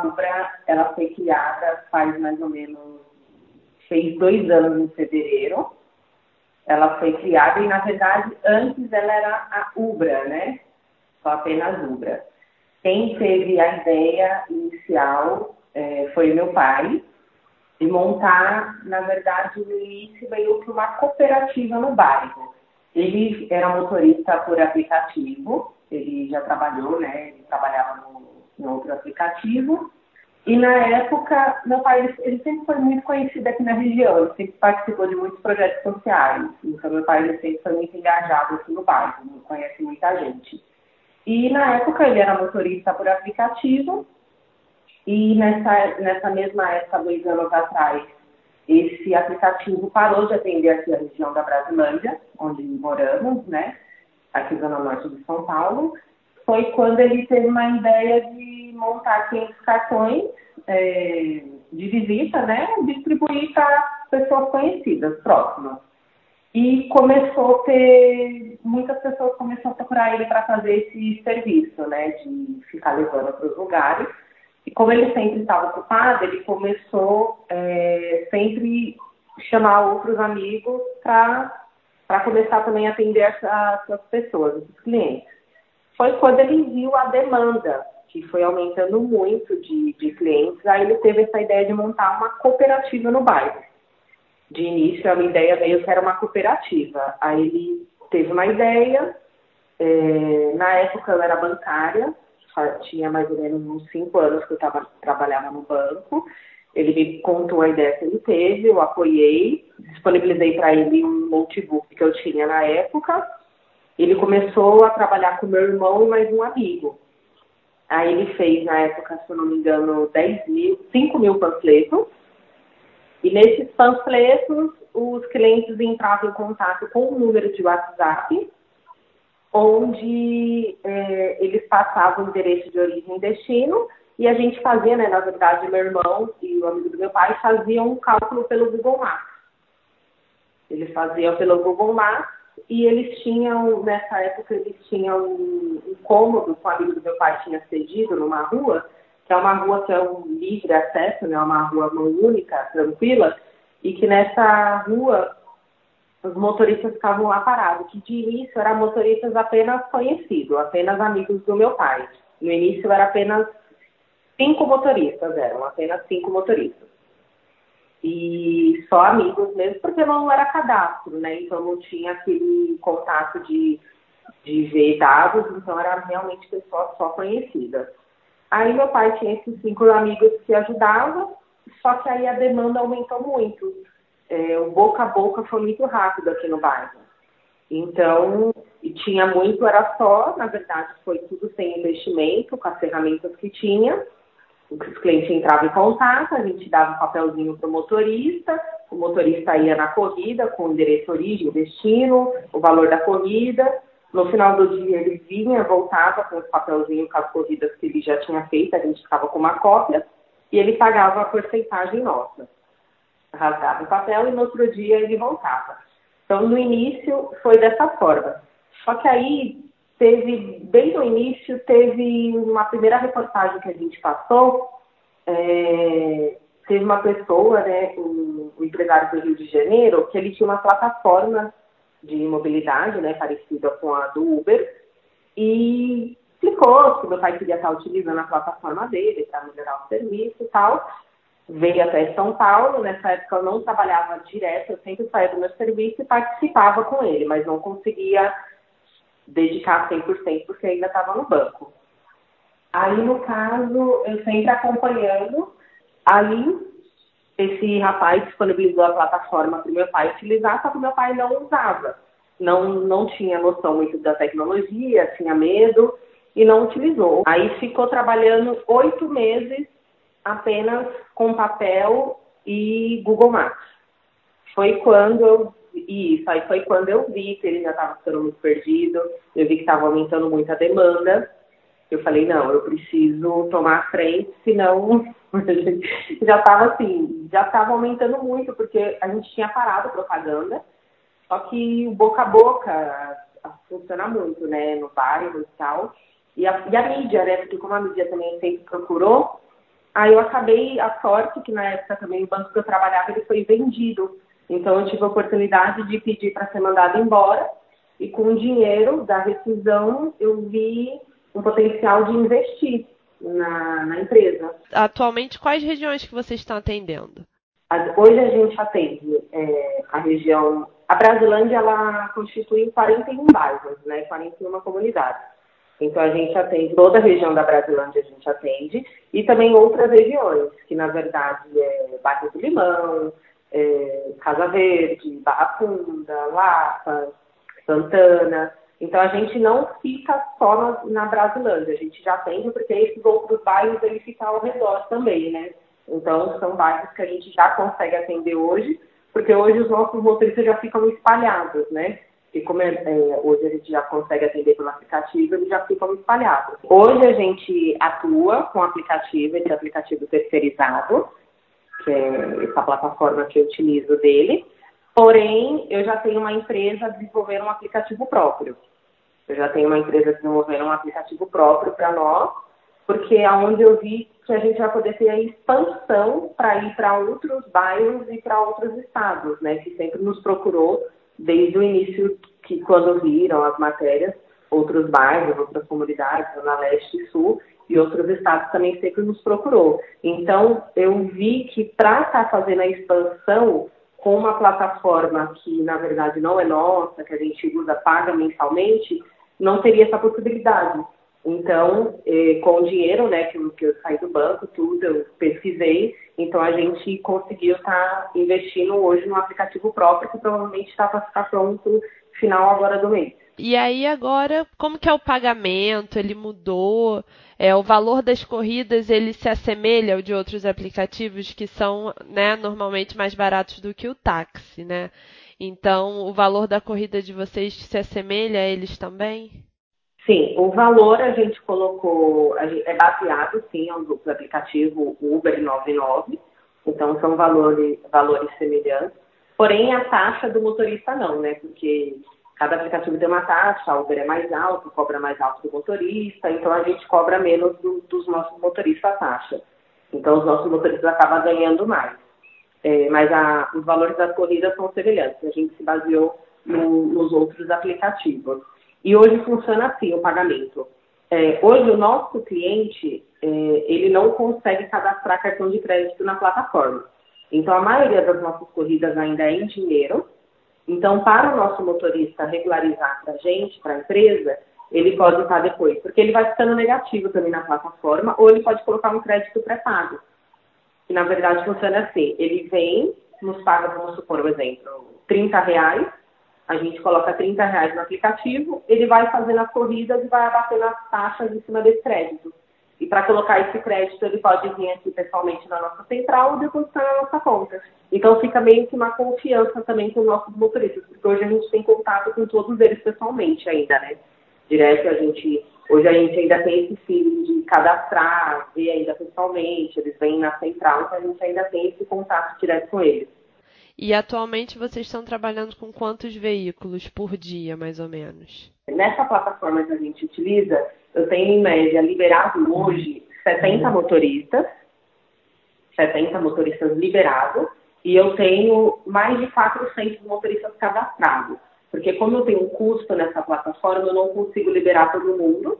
a Ubra, ela foi criada faz mais ou menos, fez dois anos em fevereiro. Ela foi criada e, na verdade, antes ela era a Ubra, né? Só apenas Ubra. Quem teve a ideia inicial é, foi meu pai, de montar, na verdade, no início veio para uma cooperativa no bairro. Ele era motorista por aplicativo, ele já trabalhou, né? Ele trabalhava no, em outro aplicativo. E na época, meu pai, ele, ele, sempre foi muito conhecido aqui na região, ele sempre participou de muitos projetos sociais. Então, meu pai, ele sempre foi muito engajado aqui no bairro, conhece muita gente. E na época, ele era motorista por aplicativo, e nessa, nessa mesma época, dois anos atrás, esse aplicativo parou de atender aqui a região da Brasilândia, onde moramos, né? Aqui na zona norte de São Paulo. Foi quando ele teve uma ideia de montar 500 cartões é, de visita, né? Distribuir para pessoas conhecidas, próximas. E começou a ter, muitas pessoas começaram a procurar ele para fazer esse serviço, né? De ficar levando para os lugares. E como ele sempre estava ocupado, ele começou é, sempre chamar outros amigos para começar também a atender essas pessoas, esses clientes. Foi quando ele viu a demanda, que foi aumentando muito de, de clientes, aí ele teve essa ideia de montar uma cooperativa no bairro. De início, a minha ideia veio que era uma cooperativa. Aí ele teve uma ideia, é, na época eu era bancária, tinha mais ou menos uns cinco anos que eu tava, trabalhava no banco. Ele me contou a ideia que ele teve, eu apoiei, disponibilizei para ele um notebook que eu tinha na época. Ele começou a trabalhar com meu irmão e mais um amigo. Aí ele fez, na época, se eu não me engano, 10 mil, 5 mil panfletos. E nesses panfletos, os clientes entravam em contato com o número de WhatsApp onde é, eles passavam o endereço de origem e destino, e a gente fazia, né, na verdade, meu irmão e o amigo do meu pai faziam um cálculo pelo Google Maps. Eles faziam pelo Google Maps e eles tinham, nessa época, eles tinham um, um cômodo que o amigo do meu pai tinha cedido numa rua, que é uma rua que é um livre acesso, né, uma rua mão única, tranquila, e que nessa rua os motoristas ficavam lá parados, que de início eram motoristas apenas conhecidos, apenas amigos do meu pai. No início era apenas cinco motoristas, eram apenas cinco motoristas. E só amigos mesmo, porque não era cadastro, né? Então não tinha aquele contato de, de ver dados, então era realmente pessoas só conhecidas. Aí meu pai tinha esses cinco amigos que ajudavam, só que aí a demanda aumentou muito é, o boca a boca foi muito rápido aqui no bairro. Então, tinha muito, era só, na verdade, foi tudo sem investimento, com as ferramentas que tinha. Os clientes entravam em contato, a gente dava um papelzinho para o motorista, o motorista ia na corrida com o endereço origem, destino, o valor da corrida. No final do dia ele vinha, voltava com os papelzinhos com as corridas que ele já tinha feito, a gente ficava com uma cópia, e ele pagava a porcentagem nossa rasgava o papel e no outro dia ele voltava. Então, no início foi dessa forma. Só que aí teve, bem no início, teve uma primeira reportagem que a gente passou, é, teve uma pessoa, né, um, um, empresário do Rio de Janeiro, que ele tinha uma plataforma de mobilidade, né, parecida com a do Uber, e explicou que meu pai queria estar utilizando a plataforma dele para melhorar o serviço e tal veio até São Paulo. Nessa época eu não trabalhava direto, eu sempre saía do meu serviço e participava com ele, mas não conseguia dedicar 100% porque ainda estava no banco. Aí, no caso, eu sempre acompanhando, aí esse rapaz disponibilizou a plataforma para o meu pai utilizar, só que meu pai não usava. Não, não tinha noção muito da tecnologia, tinha medo e não utilizou. Aí ficou trabalhando oito meses apenas com papel e Google Maps. Foi quando eu isso, aí foi quando eu vi que ele já estava ficando muito perdido, eu vi que estava aumentando muito a demanda. Eu falei, não, eu preciso tomar a frente, senão já estava assim, já estava aumentando muito, porque a gente tinha parado a propaganda, só que o boca a boca funciona muito, né, no bairro e tal. E a, e a mídia, né, porque como a mídia também sempre procurou, Aí eu acabei, a sorte que na época também o banco que eu trabalhava ele foi vendido. Então eu tive a oportunidade de pedir para ser mandado embora e com o dinheiro da rescisão eu vi um potencial de investir na, na empresa. Atualmente, quais regiões que vocês estão atendendo? Hoje a gente atende é, a região. A Brasilândia ela constitui 41 bairros, né, 41 comunidades. Então a gente atende toda a região da Brasilândia, a gente atende, e também outras regiões, que na verdade é Bairro do Limão, é, Casa Verde, Barra Funda, Lapa, Santana. Então a gente não fica só na, na Brasilândia, a gente já atende porque esses outros bairros ele ficam ao redor também, né? Então são bairros que a gente já consegue atender hoje, porque hoje os nossos motoristas já ficam espalhados, né? E como é, é, hoje a gente já consegue atender pelo aplicativo, eles já ficam espalhados. Hoje a gente atua com aplicativo, esse aplicativo terceirizado, que é essa plataforma que eu utilizo dele. Porém, eu já tenho uma empresa desenvolvendo um aplicativo próprio. Eu já tenho uma empresa desenvolvendo um aplicativo próprio para nós, porque é onde eu vi que a gente vai poder ter a expansão para ir para outros bairros e para outros estados, né? Que sempre nos procurou desde o início, que quando viram as matérias, outros bairros, outras comunidades, Zona Leste e Sul, e outros estados também sempre nos procurou. Então, eu vi que para estar tá fazendo a expansão com uma plataforma que, na verdade, não é nossa, que a gente usa, paga mensalmente, não teria essa possibilidade. Então, eh, com o dinheiro né, que, eu, que eu saí do banco, tudo, eu pesquisei, então a gente conseguiu estar tá investindo hoje no aplicativo próprio, que provavelmente está para ficar pronto final agora do mês. E aí agora, como que é o pagamento? Ele mudou? É, o valor das corridas ele se assemelha ao de outros aplicativos que são né, normalmente mais baratos do que o táxi, né? Então, o valor da corrida de vocês se assemelha a eles também? Sim, o valor a gente colocou, é baseado sim no aplicativo Uber 99, então são valores, valores semelhantes, porém a taxa do motorista não, né? Porque cada aplicativo tem uma taxa, a Uber é mais alto, cobra mais alto do motorista, então a gente cobra menos do, dos nossos motoristas a taxa. Então os nossos motoristas acabam ganhando mais. É, mas a, os valores das corridas são semelhantes, a gente se baseou no, nos outros aplicativos. E hoje funciona assim o pagamento. É, hoje o nosso cliente é, ele não consegue cadastrar cartão de crédito na plataforma. Então a maioria das nossas corridas ainda é em dinheiro. Então para o nosso motorista regularizar para a gente, para a empresa, ele pode estar depois, porque ele vai ficando negativo também na plataforma, ou ele pode colocar um crédito pré-pago. Que na verdade funciona assim: ele vem, nos paga, vamos supor, um exemplo, 30 reais, a gente coloca 30 reais no aplicativo, ele vai fazendo as corridas e vai abatendo as taxas em cima desse crédito. Para colocar esse crédito, ele pode vir aqui pessoalmente na nossa central ou depositar na nossa conta. Então fica meio que uma confiança também com os nossos motoristas, porque hoje a gente tem contato com todos eles pessoalmente ainda, né? Direto a gente. Hoje a gente ainda tem esse feeling de cadastrar, ver ainda pessoalmente, eles vêm na central, então a gente ainda tem esse contato direto com eles. E atualmente vocês estão trabalhando com quantos veículos por dia, mais ou menos? Nessa plataforma que a gente utiliza, eu tenho em média liberado hoje 70 motoristas, 70 motoristas liberados, e eu tenho mais de 400 motoristas cadastrados. Porque como eu tenho um custo nessa plataforma, eu não consigo liberar todo mundo.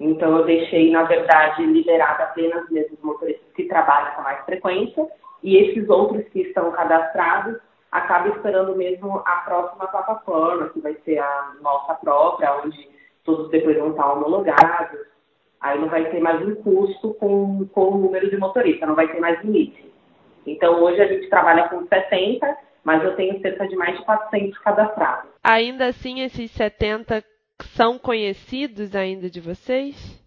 Então eu deixei, na verdade, liberado apenas mesmo os motoristas que trabalham com mais frequência e esses outros que estão cadastrados acabam esperando mesmo a próxima plataforma, que vai ser a nossa própria, onde todos depois vão estar homologados. Aí não vai ter mais um custo com, com o número de motorista, não vai ter mais limite. Então hoje a gente trabalha com 70, mas eu tenho cerca de mais de 400 cadastrados. Ainda assim, esses 70 são conhecidos ainda de vocês?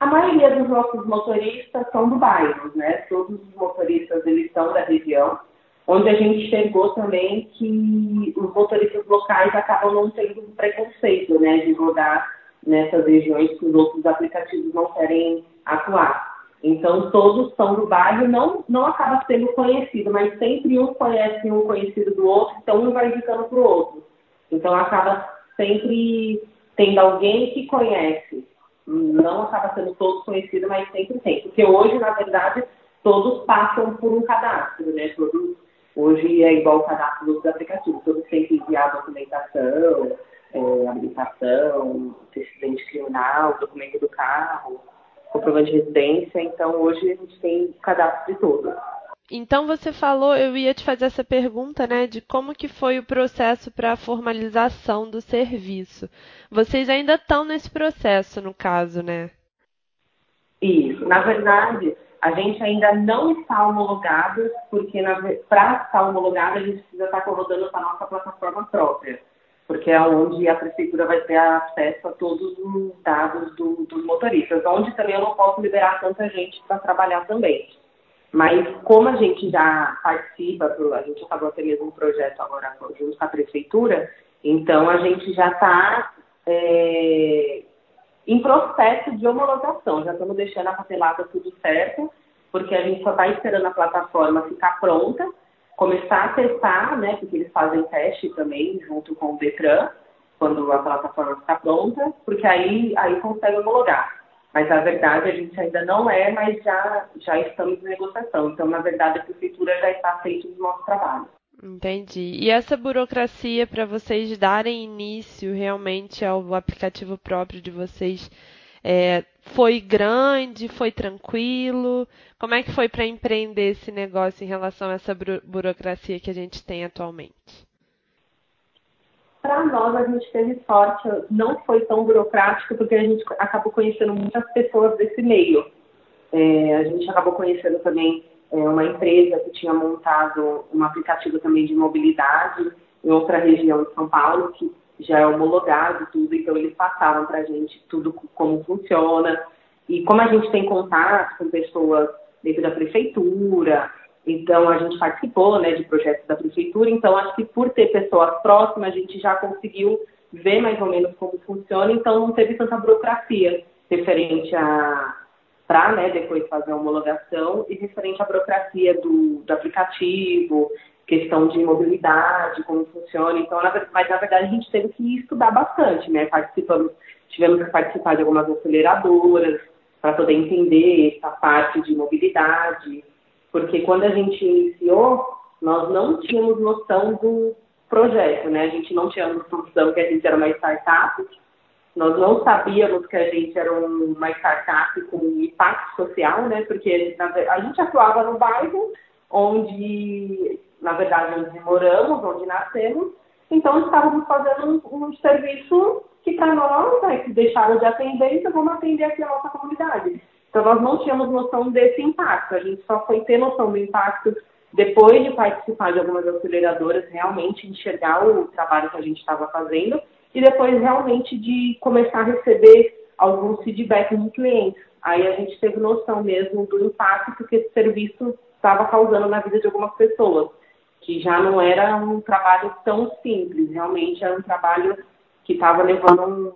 A maioria dos nossos motoristas são do bairro, né? Todos os motoristas eles são da região, onde a gente chegou também que os motoristas locais acabam não tendo preconceito, né, de rodar nessas regiões que os outros aplicativos não querem atuar. Então todos são do bairro, não não acaba sendo conhecido, mas sempre um conhece um conhecido do outro, então um vai indicando para o outro. Então acaba sempre tendo alguém que conhece não acaba sendo todos conhecidos, mas sempre tem. Porque hoje, na verdade, todos passam por um cadastro, né? Todos, hoje é igual o cadastro dos aplicativos, todos têm que enviar documentação, é, habilitação, antecedente criminal, documento do carro, comprovante de residência. Então, hoje a gente tem cadastro de todos. Então você falou, eu ia te fazer essa pergunta, né, de como que foi o processo para a formalização do serviço. Vocês ainda estão nesse processo, no caso, né? Isso. Na verdade, a gente ainda não está homologado, porque para estar homologado a gente precisa estar rodando para a nossa plataforma própria, porque é onde a prefeitura vai ter acesso a todos os dados do, dos motoristas, onde também eu não posso liberar tanta gente para trabalhar também. Mas como a gente já participa, a gente acabou até mesmo um projeto agora junto com a prefeitura, então a gente já está é, em processo de homologação. Já estamos deixando a papelada tudo certo, porque a gente só está esperando a plataforma ficar pronta, começar a testar, né? Porque eles fazem teste também junto com o Detran, quando a plataforma ficar pronta, porque aí, aí consegue homologar. Mas a verdade a gente ainda não é, mas já, já estamos em negociação. Então, na verdade, a prefeitura já está feito o nosso trabalho. Entendi. E essa burocracia para vocês darem início realmente ao aplicativo próprio de vocês é, foi grande, foi tranquilo? Como é que foi para empreender esse negócio em relação a essa burocracia que a gente tem atualmente? Para nós, a gente teve sorte, não foi tão burocrático, porque a gente acabou conhecendo muitas pessoas desse meio. É, a gente acabou conhecendo também é, uma empresa que tinha montado um aplicativo também de mobilidade em outra região de São Paulo, que já é homologado tudo, então eles passaram para a gente tudo como funciona. E como a gente tem contato com pessoas dentro da prefeitura, então, a gente participou né, de projetos da prefeitura, então acho que por ter pessoas próximas, a gente já conseguiu ver mais ou menos como funciona, então não teve tanta burocracia referente a para né, depois fazer a homologação e referente à burocracia do, do aplicativo, questão de mobilidade, como funciona. Então, mas na verdade a gente teve que estudar bastante, né? Participamos, tivemos que participar de algumas aceleradoras para poder entender essa parte de mobilidade porque quando a gente iniciou, nós não tínhamos noção do projeto, né? A gente não tinha noção que a gente era uma startup, nós não sabíamos que a gente era uma startup com impacto social, né? Porque a gente atuava no bairro onde, na verdade, onde moramos, onde nascemos, então estávamos fazendo um, um serviço que para nós, né, que deixaram de atender, então vamos atender aqui a nossa comunidade. Então, nós não tínhamos noção desse impacto, a gente só foi ter noção do impacto depois de participar de algumas aceleradoras, realmente enxergar o trabalho que a gente estava fazendo e depois realmente de começar a receber alguns feedbacks de clientes. Aí a gente teve noção mesmo do impacto que esse serviço estava causando na vida de algumas pessoas, que já não era um trabalho tão simples, realmente era um trabalho que estava levando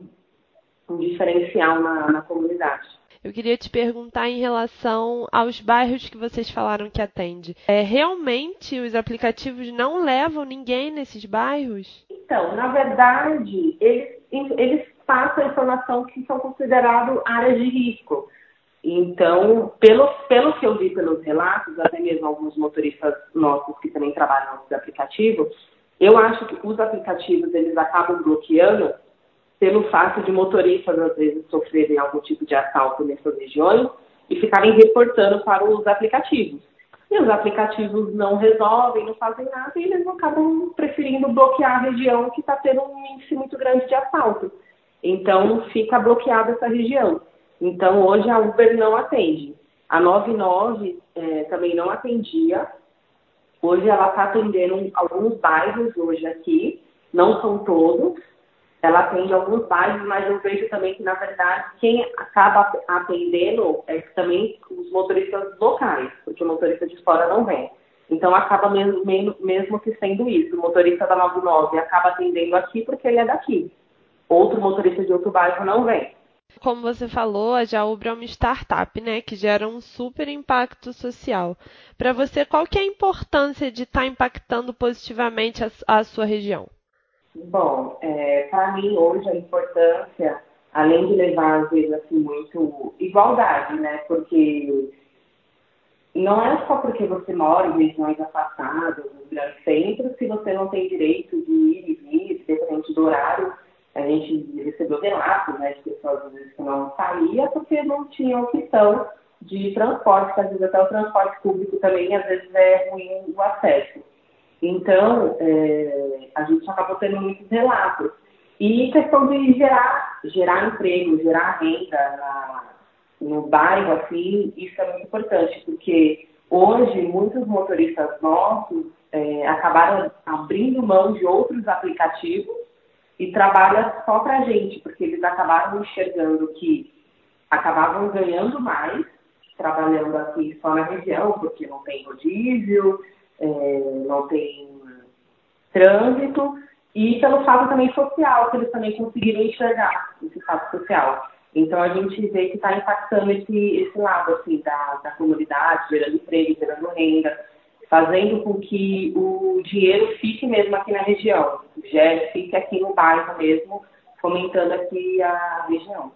um, um diferencial na, na comunidade. Eu queria te perguntar em relação aos bairros que vocês falaram que atende. É, realmente os aplicativos não levam ninguém nesses bairros? Então, na verdade, eles, eles passam informação que são considerados áreas de risco. Então, pelo, pelo que eu vi pelos relatos, até mesmo alguns motoristas nossos que também trabalham nos aplicativos, eu acho que os aplicativos eles acabam bloqueando pelo fato de motoristas, às vezes, sofrerem algum tipo de assalto nessas regiões e ficarem reportando para os aplicativos. E os aplicativos não resolvem, não fazem nada e eles acabam preferindo bloquear a região que está tendo um índice muito grande de assalto. Então, fica bloqueada essa região. Então, hoje a Uber não atende. A 99 é, também não atendia. Hoje ela está atendendo alguns bairros hoje aqui, não são todos, ela atende alguns bairros, mas eu vejo também que, na verdade, quem acaba atendendo é também os motoristas locais, porque o motorista de fora não vem. Então, acaba mesmo, mesmo que sendo isso. O motorista da 99 acaba atendendo aqui porque ele é daqui. Outro motorista de outro bairro não vem. Como você falou, a Jaubra é uma startup, né, que gera um super impacto social. Para você, qual que é a importância de estar tá impactando positivamente a, a sua região? Bom, é, para mim hoje a importância, além de levar, às vezes, assim, muito igualdade, né? Porque não é só porque você mora em regiões afastadas, no grande centro, que você não tem direito de ir e vir, dependente do horário. A gente recebeu relatos né, de pessoas às vezes, que não saía porque não tinha opção de transporte, às vezes até o transporte público também, às vezes é ruim o acesso. Então, é, a gente acabou tendo muitos relatos. E questão de gerar, gerar emprego, gerar renda na, no bairro, assim, isso é muito importante, porque hoje muitos motoristas nossos é, acabaram abrindo mão de outros aplicativos e trabalham só para a gente, porque eles acabaram enxergando que acabavam ganhando mais trabalhando aqui só na região, porque não tem rodízio, é, não tem trânsito, e pelo fato também social, que eles também conseguiram enxergar esse fato social. Então a gente vê que está impactando esse, esse lado assim, da, da comunidade, gerando emprego, gerando renda, fazendo com que o dinheiro fique mesmo aqui na região, já fique aqui no bairro mesmo, fomentando aqui a região.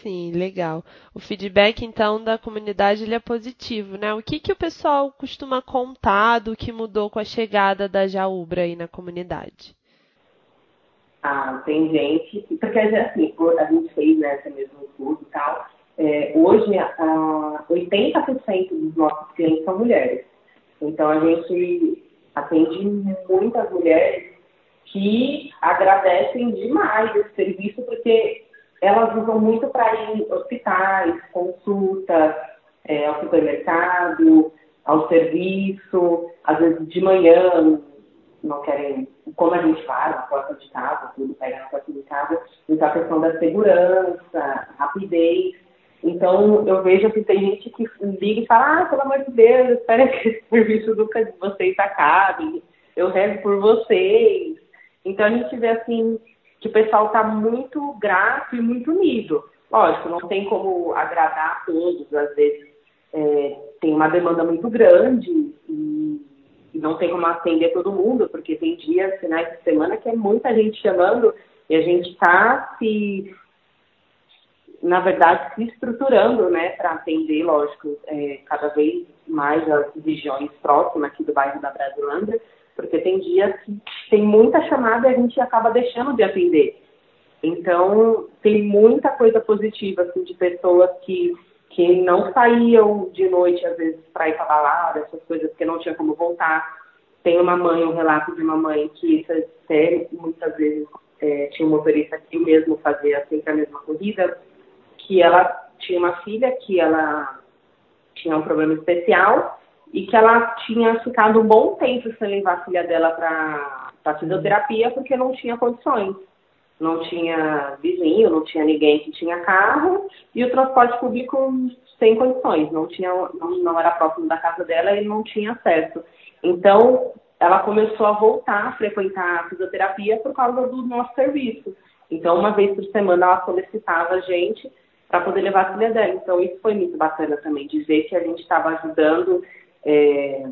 Sim, legal. O feedback, então, da comunidade ele é positivo, né? O que, que o pessoal costuma contar do que mudou com a chegada da Jaubra aí na comunidade? Ah, tem gente, porque assim, a gente fez né, esse mesmo curso e tal. É, hoje, ah, 80% dos nossos clientes são mulheres. Então, a gente atende muitas mulheres que agradecem demais esse serviço, porque elas usam muito para ir hospitais, consultas, é, ao supermercado, ao serviço, às vezes de manhã, não querem, como a gente faz, na porta de casa, tudo pega na porta de casa, então a questão da segurança, rapidez. Então eu vejo que tem gente que liga e fala, ah, pelo amor de Deus, espera que esse serviço nunca de vocês acabe, eu rezo por vocês. Então a gente vê assim que o pessoal está muito grato e muito unido. Lógico, não tem como agradar a todos, às vezes é, tem uma demanda muito grande e e não tem como atender todo mundo, porque tem dias, finais de semana, que é muita gente chamando e a gente está se, na verdade, se estruturando, né, para atender, lógico, é, cada vez mais as regiões próximas aqui do bairro da Brasilândia, porque tem dias que tem muita chamada e a gente acaba deixando de atender. Então, tem muita coisa positiva, assim, de pessoas que que não saíam de noite, às vezes, para ir para balada, essas coisas, porque não tinha como voltar. Tem uma mãe, um relato de uma mãe que até muitas vezes é, tinha um motorista que mesmo fazia sempre a mesma corrida, que ela tinha uma filha que ela tinha um problema especial e que ela tinha ficado um bom tempo sem levar a filha dela para fisioterapia porque não tinha condições não tinha vizinho, não tinha ninguém que tinha carro, e o transporte público sem condições, não, tinha, não, não era próximo da casa dela e não tinha acesso. Então, ela começou a voltar a frequentar a fisioterapia por causa do nosso serviço. Então, uma vez por semana, ela solicitava a gente para poder levar a filha dela. Então, isso foi muito bacana também, de ver que a gente estava ajudando é,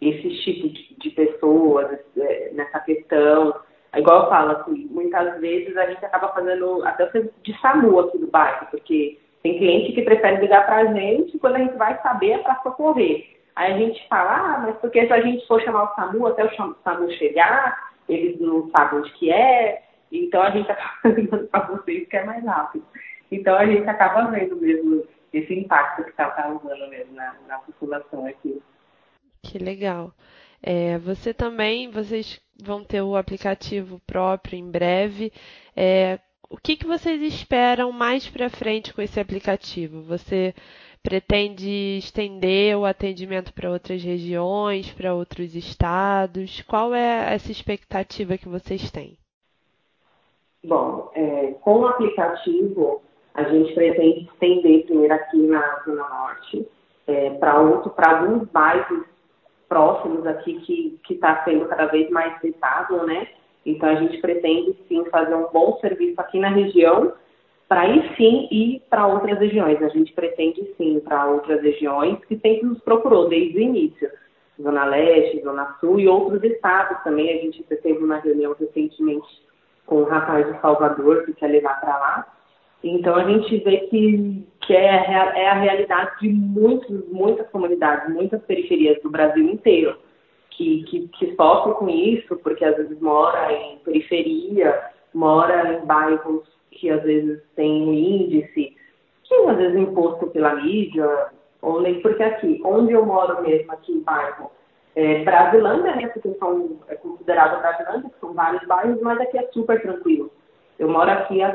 esses tipos de, de pessoas é, nessa questão é igual eu falo, assim, muitas vezes a gente acaba fazendo até de SAMU aqui do bairro, porque tem cliente que prefere ligar pra gente quando a gente vai saber é para socorrer. Aí a gente fala, ah, mas porque se a gente for chamar o SAMU até o SAMU chegar, eles não sabem onde que é, então a gente acaba ligando para vocês que é mais rápido. Então a gente acaba vendo mesmo esse impacto que está causando mesmo na, na população aqui. Que legal. É, você também, vocês vão ter o aplicativo próprio em breve. É, o que, que vocês esperam mais para frente com esse aplicativo? Você pretende estender o atendimento para outras regiões, para outros estados? Qual é essa expectativa que vocês têm? Bom, é, com o aplicativo, a gente pretende estender primeiro aqui na Zona Norte, é, para alguns bairros próximos aqui que está sendo cada vez mais rentável, né? Então a gente pretende sim fazer um bom serviço aqui na região, para aí sim ir para outras regiões. A gente pretende sim para outras regiões que sempre nos procurou desde o início. Zona Leste, Zona Sul e outros estados também. A gente teve uma reunião recentemente com o Rafael de Salvador, que quer levar para lá. Então a gente vê que, que é, é a realidade de muitos, muitas comunidades, muitas periferias do Brasil inteiro, que, que, que sofrem com isso, porque às vezes mora em periferia, mora em bairros que às vezes tem um índice, que às vezes é imposto pela mídia, ou nem porque aqui, onde eu moro mesmo, aqui em bairro, é, Brasilândia, né, porque são, é considerado Brasilândia, que são vários bairros, mas aqui é super tranquilo. Eu moro aqui, é,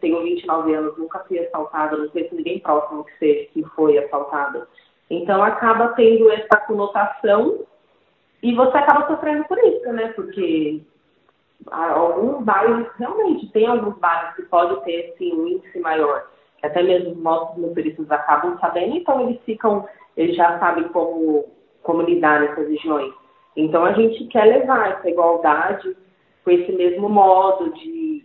tenho 29 anos, nunca fui assaltada, não conheço ninguém próximo que seja, que foi assaltado. Então acaba tendo essa conotação e você acaba sofrendo por isso, né? Porque alguns bairros, realmente, tem alguns bairros que podem ter sim, um índice maior, até mesmo nossos motoristas acabam sabendo, então eles ficam, eles já sabem como como lidar nessas regiões. Então a gente quer levar essa igualdade com esse mesmo modo de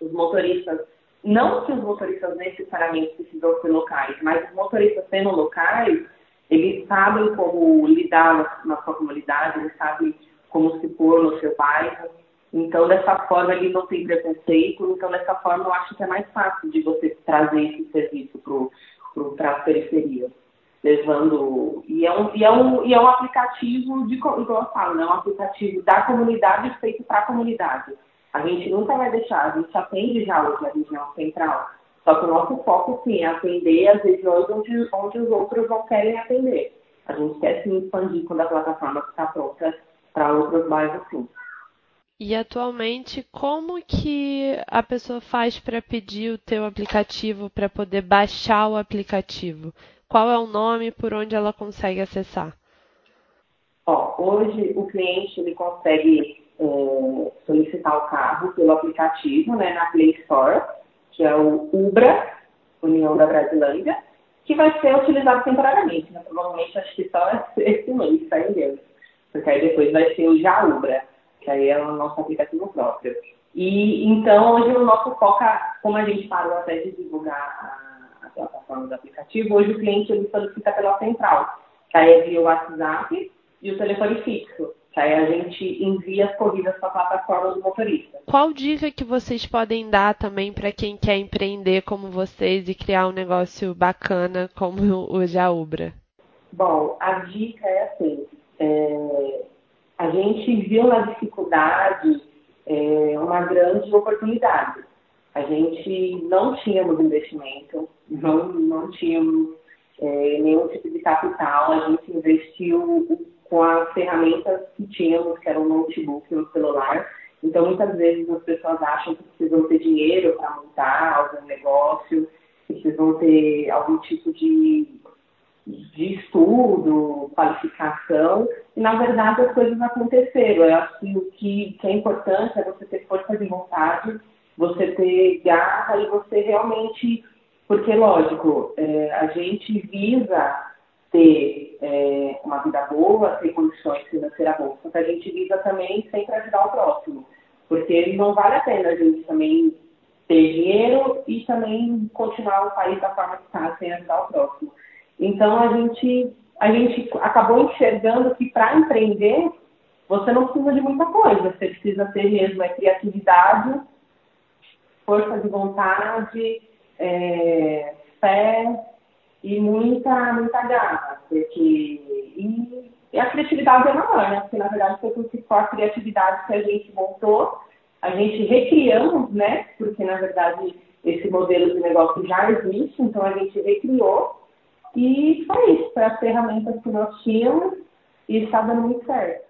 os motoristas, não que os motoristas necessariamente precisam ser locais, mas os motoristas sendo locais, eles sabem como lidar na, sua comunidade, eles sabem como se pôr no seu bairro. Então, dessa forma, ele não tem preconceito. Então, dessa forma, eu acho que é mais fácil de você trazer esse serviço para as periferias levando. E é um, e é um, e é um aplicativo de, igual eu falo, né? um aplicativo da comunidade feito para a comunidade. A gente nunca vai deixar, a gente atende já hoje a região central. Só que o nosso foco, sim, é atender as regiões onde, onde os outros não querem atender. A gente quer sim expandir quando a plataforma está pronta para outros bairros, sim. E atualmente, como que a pessoa faz para pedir o teu aplicativo, para poder baixar o aplicativo? Qual é o nome por onde ela consegue acessar? Ó, hoje o cliente ele consegue é, solicitar o carro pelo aplicativo né, na Play Store, que é o Ubra, União da Brasilândia, que vai ser utilizado temporariamente. Né? Provavelmente acho que só esse mês em Deus. Porque aí depois vai ser o Jaubra, que aí é o nosso aplicativo próprio. E então hoje o nosso foco, como a gente parou até de divulgar plataforma do aplicativo, hoje o cliente ele solicita pela central, que aí é via WhatsApp e o telefone fixo. Aí a gente envia as corridas para a plataforma do motorista. Qual dica que vocês podem dar também para quem quer empreender como vocês e criar um negócio bacana como o Jaubra? Bom, a dica é assim, é, a gente viu na dificuldade é, uma grande oportunidade. A gente não tínhamos investimento, não, não tínhamos é, nenhum tipo de capital, a gente investiu com as ferramentas que tínhamos, que era um notebook e um celular. Então, muitas vezes as pessoas acham que precisam ter dinheiro para montar algum negócio, precisam ter algum tipo de, de estudo, qualificação, e na verdade as coisas aconteceram. Eu acho que o que, que é importante é você ter força de vontade você ter garra e você realmente. Porque, lógico, é, a gente visa ter é, uma vida boa, ter condições financeiras boas, só que a gente visa também sempre ajudar o próximo. Porque não vale a pena a gente também ter dinheiro e também continuar o país da forma que está, sem ajudar o próximo. Então, a gente, a gente acabou enxergando que para empreender, você não precisa de muita coisa, você precisa ter mesmo a criatividade força de vontade, é, fé e muita, muita garra. Porque, e, e, a criatividade é maior, né? Porque na verdade foi com a criatividade que a gente montou, a gente recriamos, né? Porque na verdade esse modelo de negócio já existe, então a gente recriou. E foi isso, foi as ferramentas que nós tínhamos e está dando muito certo.